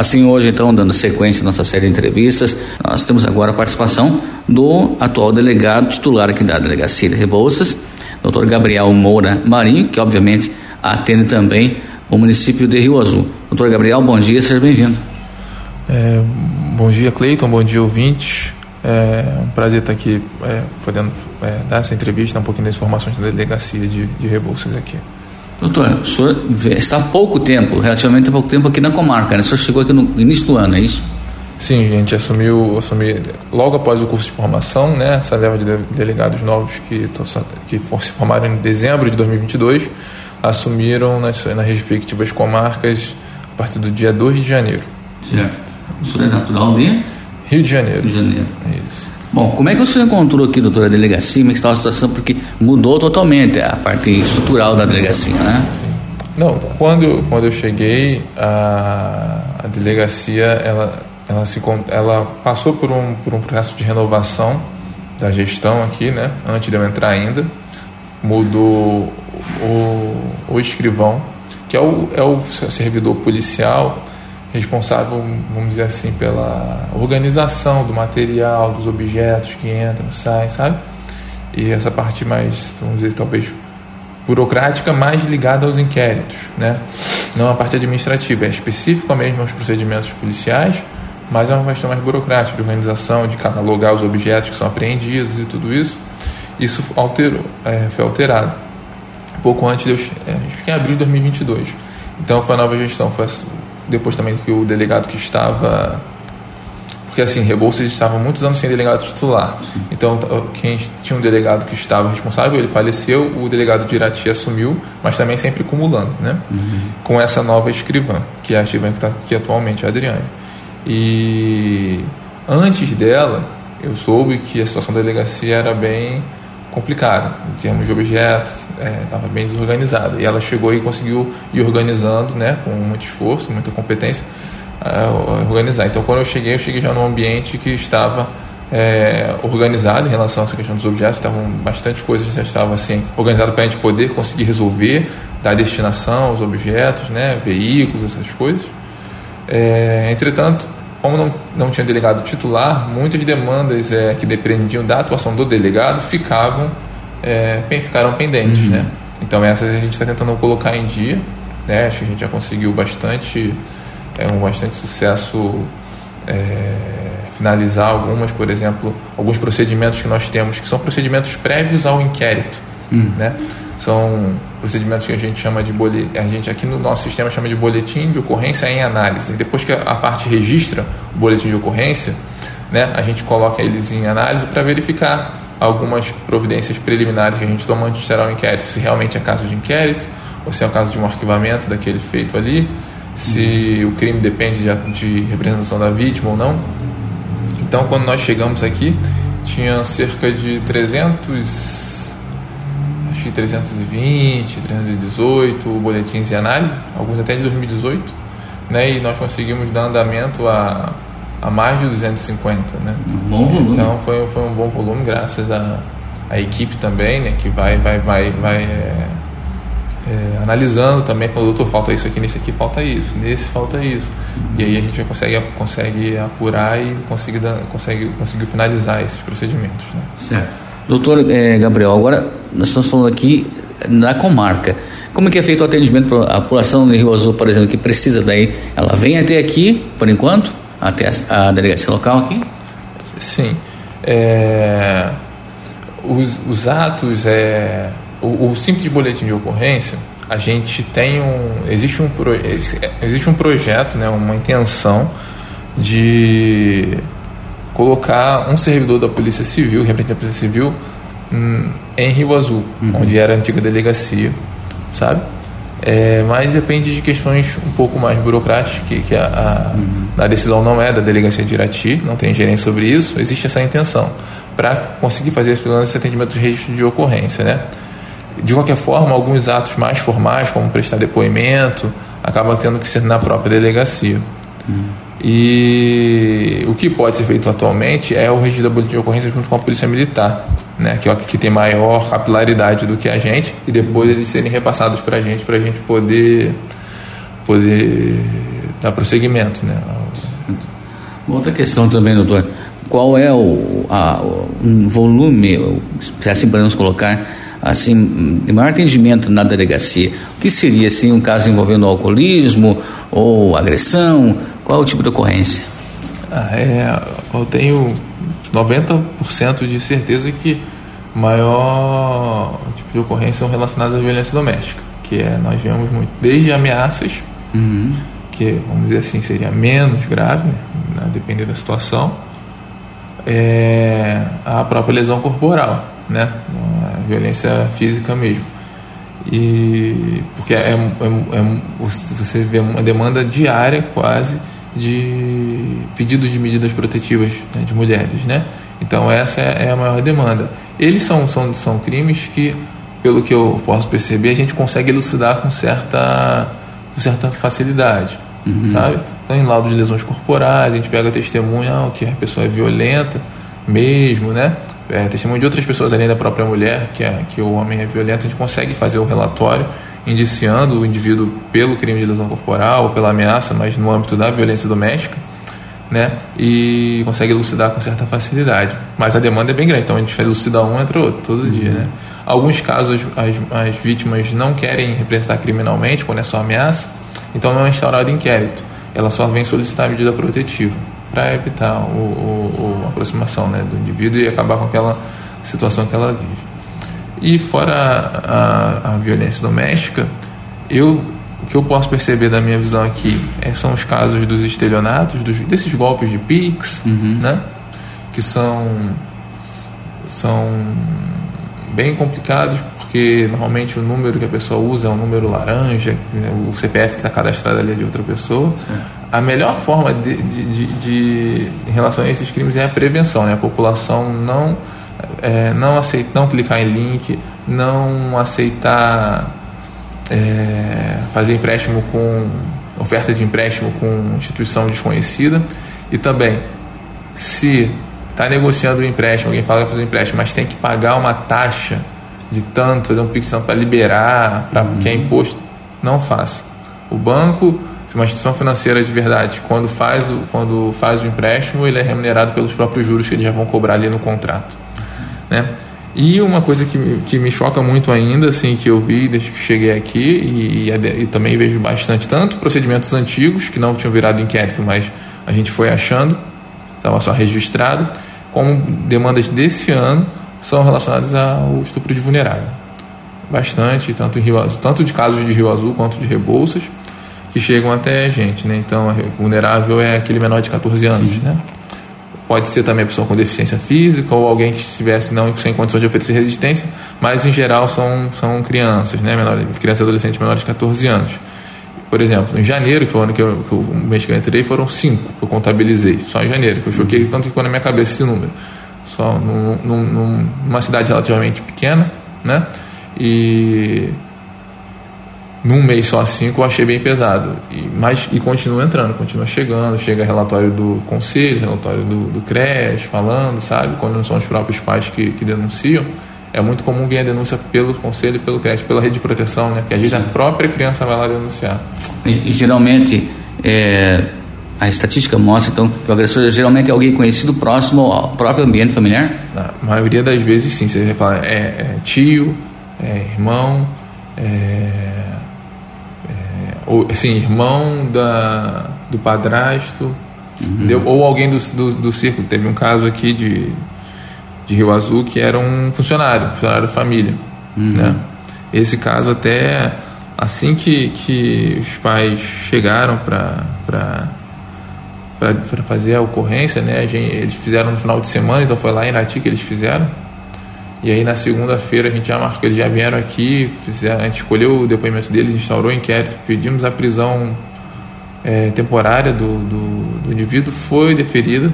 Assim, hoje, então, dando sequência à nossa série de entrevistas, nós temos agora a participação do atual delegado titular aqui da Delegacia de Rebouças, doutor Gabriel Moura Marinho, que obviamente atende também o município de Rio Azul. Doutor Gabriel, bom dia, seja bem-vindo. É, bom dia, Cleiton, bom dia, ouvintes. É um prazer estar aqui é, podendo é, dar essa entrevista, um pouquinho das informações da delegacia de, de Rebouças aqui. Doutor, o senhor está há pouco tempo, relativamente há pouco tempo aqui na comarca, né? O senhor chegou aqui no início do ano, é isso? Sim, gente, assumiu, assumi logo após o curso de formação, né? Essa leva de delegados novos que, que se formaram em dezembro de 2022 assumiram nas, nas respectivas comarcas a partir do dia 2 de janeiro. Certo. O senhor é natural de? Rio de Janeiro. Rio de Janeiro. Isso. Bom, como é que o senhor encontrou aqui, doutora, a delegacia? Como é está a situação? Porque mudou totalmente a parte estrutural da delegacia, né? Não, quando, quando eu cheguei, a, a delegacia, ela, ela, se, ela passou por um, por um processo de renovação da gestão aqui, né? Antes de eu entrar ainda. Mudou o, o escrivão, que é o, é o servidor policial responsável, vamos dizer assim, pela organização do material, dos objetos que entram, saem, sabe? E essa parte mais, vamos dizer, talvez burocrática, mais ligada aos inquéritos, né? Não a parte administrativa, é específica mesmo aos procedimentos policiais, mas é uma questão mais burocrática, de organização, de catalogar os objetos que são apreendidos e tudo isso. Isso alterou, é, foi alterado. Pouco antes de eu. É, acho que em abril de 2022. Então foi a nova gestão, foi depois também que o delegado que estava porque assim, Rebouças estava muitos anos sem delegado titular. Então, quem tinha um delegado que estava responsável, ele faleceu, o delegado de Irati assumiu, mas também sempre acumulando, né? Uhum. Com essa nova escrivã, que é a escrivã que está aqui atualmente, a Adriane. E antes dela, eu soube que a situação da delegacia era bem complicada em termos de objetos, estava é, bem desorganizada. E ela chegou e conseguiu ir organizando, né, com muito esforço, muita competência, uh, organizar. Então, quando eu cheguei, eu cheguei já num ambiente que estava é, organizado em relação a essa questão dos objetos, estavam bastante coisas já estavam assim organizado para a gente poder conseguir resolver, dar destinação aos objetos, né, veículos, essas coisas. É, entretanto, como não, não tinha delegado titular, muitas demandas é, que dependiam da atuação do delegado ficavam é, ficaram pendentes, uhum. né? Então essas a gente está tentando colocar em dia, né? Acho que a gente já conseguiu bastante, é um bastante sucesso é, finalizar algumas, por exemplo, alguns procedimentos que nós temos que são procedimentos prévios ao inquérito, uhum. né? São procedimentos que a gente chama de boletim, a gente aqui no nosso sistema chama de boletim de ocorrência em análise. Depois que a parte registra o boletim de ocorrência, né, a gente coloca eles em análise para verificar algumas providências preliminares que a gente toma antes de gerar o inquérito, se realmente é caso de inquérito ou se é o caso de um arquivamento daquele feito ali, se o crime depende de, de representação da vítima ou não. Então, quando nós chegamos aqui, tinha cerca de 300 que 320, 318 boletins de análise, alguns até de 2018, né? E nós conseguimos dar andamento a, a mais de 250, né? Um bom volume. Então foi, foi um bom volume, graças à a, a, equipe também, né? Que vai, vai, vai, vai é, é, analisando também, falando, doutor, falta isso aqui, nesse aqui falta isso, nesse falta isso. E aí a gente consegue, consegue apurar e consegue, consegue, conseguir finalizar esses procedimentos, né? Certo. Doutor é, Gabriel, agora nós estamos falando aqui da comarca. Como é que é feito o atendimento para a população de Rio Azul, por exemplo, que precisa daí? Ela vem até aqui, por enquanto, até a, a delegacia local aqui? Sim. É, os, os, atos, é, o, o, simples boletim de ocorrência, a gente tem um. Existe um, existe um projeto, né, uma intenção de colocar um servidor da Polícia Civil, representante da Polícia Civil, hum, em Rio Azul, uhum. onde era a antiga delegacia, sabe? É, mas depende de questões um pouco mais burocráticas, que, que a, a, uhum. a, decisão não é da delegacia de Irati, não tem gerência sobre isso, existe essa intenção, para conseguir fazer pelo menos esse atendimento de registro de ocorrência, né? De qualquer forma, alguns atos mais formais, como prestar depoimento, acabam tendo que ser na própria delegacia. Uhum. E que pode ser feito atualmente é o registro da boletim de ocorrência junto com a Polícia Militar, né, que é que tem maior capilaridade do que a gente, e depois eles serem repassados para a gente, para a gente poder, poder dar prosseguimento, né? Outra questão também, doutor, qual é o, a, o volume, se assim podemos colocar, assim, de maior atendimento na delegacia? O que seria, assim, um caso envolvendo alcoolismo ou agressão? Qual é o tipo de ocorrência? Ah, é, eu tenho 90% de certeza que maior tipo de ocorrência são relacionadas à violência doméstica, que é, nós vemos muito, desde ameaças, uhum. que, vamos dizer assim, seria menos grave, né, dependendo da situação, é, a própria lesão corporal, né? A violência física mesmo. E porque é, é, é, você vê uma demanda diária quase de pedidos de medidas protetivas né, de mulheres, né? Então essa é a maior demanda. Eles são, são, são crimes que, pelo que eu posso perceber, a gente consegue elucidar com certa, com certa facilidade, uhum. sabe? Então em laudo de lesões corporais, a gente pega testemunha ah, que a pessoa é violenta mesmo, né? É, testemunho de outras pessoas além da própria mulher, que, é, que o homem é violento, a gente consegue fazer o relatório indiciando o indivíduo pelo crime de lesão corporal ou pela ameaça, mas no âmbito da violência doméstica, né? E consegue elucidar com certa facilidade. Mas a demanda é bem grande, então a gente vai elucidar um entre outro todo uhum. dia, né? Alguns casos as, as vítimas não querem representar criminalmente quando é só ameaça, então não é instaurado inquérito. Ela só vem solicitar medida protetiva para evitar o, o, o, a aproximação né, do indivíduo e acabar com aquela situação que ela vive. E fora a, a, a violência doméstica, eu, o que eu posso perceber da minha visão aqui é, são os casos dos estelionatos, dos, desses golpes de PIX, uhum. né, que são, são bem complicados porque normalmente o número que a pessoa usa é um número laranja, o CPF que está cadastrado ali é de outra pessoa. Sim. A melhor forma de, de, de, de, em relação a esses crimes é a prevenção, né? A população não é, não aceitar, não clicar em link, não aceitar é, fazer empréstimo com oferta de empréstimo com instituição desconhecida e também se está negociando um empréstimo, alguém fala que fazer um empréstimo, mas tem que pagar uma taxa de tanto, fazer um pix para liberar, para uhum. que é imposto, não faça. O banco, se uma instituição financeira de verdade, quando faz o, quando faz o empréstimo, ele é remunerado pelos próprios juros que eles já vão cobrar ali no contrato. Né? E uma coisa que, que me choca muito ainda, assim, que eu vi desde que cheguei aqui e, e, e, também vejo bastante, tanto procedimentos antigos que não tinham virado inquérito, mas a gente foi achando, estava só registrado, como demandas desse ano são relacionadas ao estupro de vulnerável. Bastante, tanto, em Rio tanto de casos de Rio Azul quanto de Rebouças, que chegam até a gente. Né? Então, vulnerável é aquele menor de 14 anos. Né? Pode ser também a pessoa com deficiência física ou alguém que estivesse não sem condições de oferecer resistência, mas em geral são, são crianças, né? Menor, crianças e adolescentes menores de 14 anos. Por exemplo, em janeiro, que foi o ano que, eu, que o mês que eu entrei, foram cinco que eu contabilizei, só em janeiro, que eu choquei tanto que ficou na minha cabeça esse número. Só num, num, numa cidade relativamente pequena, né? E num mês só cinco eu achei bem pesado. E, mas, e continua entrando, continua chegando, chega relatório do conselho, relatório do, do CRES falando, sabe? Quando não são os próprios pais que, que denunciam, é muito comum vir a denúncia pelo conselho, pelo CRES, pela rede de proteção, né? Porque às vezes a própria criança vai lá denunciar. E, e geralmente, é, a estatística mostra então que o agressor geralmente é alguém conhecido próximo ao próprio ambiente familiar? Na maioria das vezes, sim. Você fala, é, é tio, é irmão, é ou assim, irmão da, do padrasto, uhum. ou alguém do, do, do, círculo. Teve um caso aqui de, de Rio Azul que era um funcionário, funcionário da família. Uhum. Né? Esse caso até assim que, que os pais chegaram para para fazer a ocorrência, né? Gente, eles fizeram no final de semana, então foi lá em Irati que eles fizeram. E aí na segunda-feira a gente já marcou, eles já vieram aqui, a gente escolheu o depoimento deles, instaurou o inquérito, pedimos a prisão é, temporária do, do, do, indivíduo, foi deferida,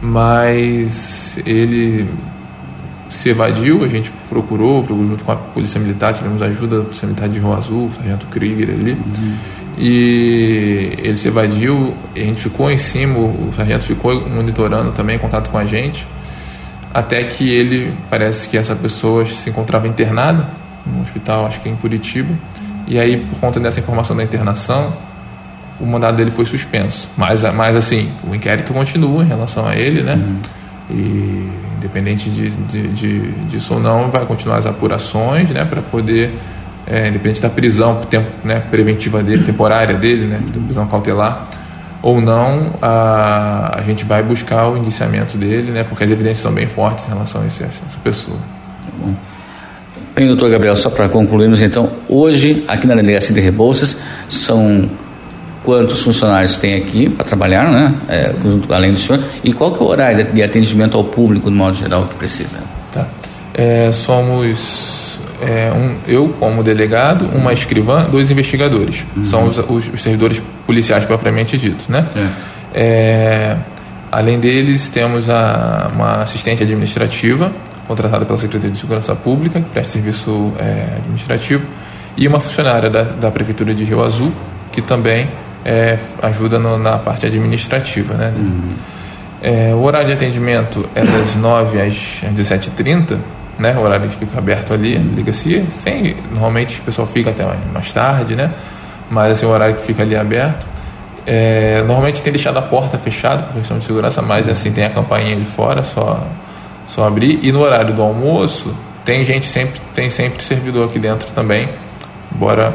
mas ele se evadiu, a gente procurou, procurou junto com a Polícia Militar, tivemos ajuda da Polícia Militar de Rio Azul, Sargento Krieger ali, uhum. e ele se evadiu, a gente ficou em cima, o Sargento ficou monitorando também, em contato com a gente, até que ele parece que essa pessoa se encontrava internada no hospital, acho que em Curitiba, e aí por conta dessa informação da internação, o mandado dele foi suspenso. Mas, mas assim, o inquérito continua em relação a ele, né? Uhum. E independente de, de, de, disso ou não, vai continuar as apurações, né? Para poder, é, independente da prisão tempo, né, preventiva dele, temporária dele, né? Prisão cautelar ou não, a, a gente vai buscar o indiciamento dele, né? Porque as evidências são bem fortes em relação a, esse, a essa pessoa. Tá bom. Bem, doutor Gabriel, só para concluirmos então, hoje aqui na Delegacia de Rebouças são quantos funcionários tem aqui para trabalhar, né? É, além do senhor, e qual que é o horário de atendimento ao público, de modo geral, que precisa? Tá. É, somos é, um, eu como delegado, uma escrivã, dois investigadores. Uhum. São os, os, os, servidores policiais propriamente dito, né? É, além deles, temos a, uma assistente administrativa contratada pela Secretaria de Segurança Pública, que presta serviço é, administrativo, e uma funcionária da, da Prefeitura de Rio Azul, que também é, ajuda no, na parte administrativa. Né? Uhum. É, o horário de atendimento é das 9 às 17h30, né? o horário que fica aberto ali, delegacia. Sem, normalmente o pessoal fica até mais, mais tarde, né? mas assim, o horário que fica ali aberto. É, normalmente tem deixado a porta fechada por questão de segurança, mas assim tem a campainha de fora, só só abrir. E no horário do almoço, tem gente sempre, tem sempre servidor aqui dentro também, embora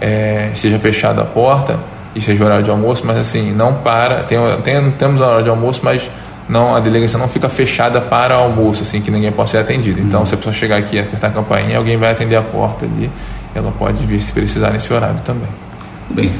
é, esteja fechada a porta e seja horário de almoço, mas assim, não para, tem, tem, temos a hora de almoço, mas não, a delegacia não fica fechada para almoço, assim, que ninguém possa ser atendido. Então, se a pessoa chegar aqui e apertar a campainha, alguém vai atender a porta ali, ela pode vir se precisar nesse horário também. Bem,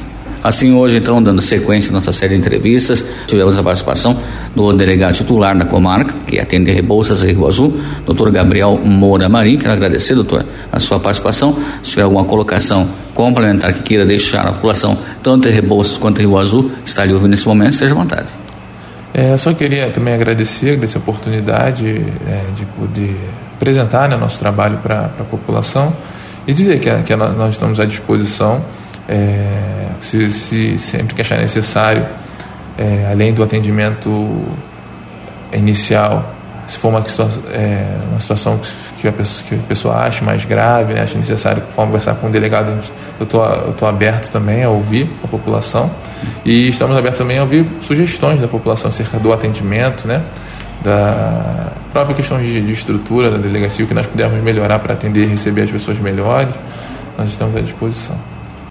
Assim, hoje, então, dando sequência à nossa série de entrevistas, tivemos a participação do delegado titular da comarca, que atende Rebouças e Rio Azul, doutor Gabriel Moura Marim. Quero agradecer, doutor, a sua participação. Se tiver alguma colocação complementar que queira deixar a população, tanto em Rebouças quanto em Rio Azul, está ali ouvindo nesse momento, esteja à vontade. É, só queria também agradecer, agradecer oportunidade é, de poder apresentar né, nosso trabalho para a população e dizer que, que nós estamos à disposição é, se, se, sempre que achar necessário, é, além do atendimento inicial, se for uma, é, uma situação que a, pessoa, que a pessoa ache mais grave, né, acha necessário conversar com o delegado, eu estou aberto também a ouvir a população e estamos abertos também a ouvir sugestões da população acerca do atendimento, né, da própria questão de, de estrutura da delegacia, o que nós pudermos melhorar para atender e receber as pessoas melhores, nós estamos à disposição.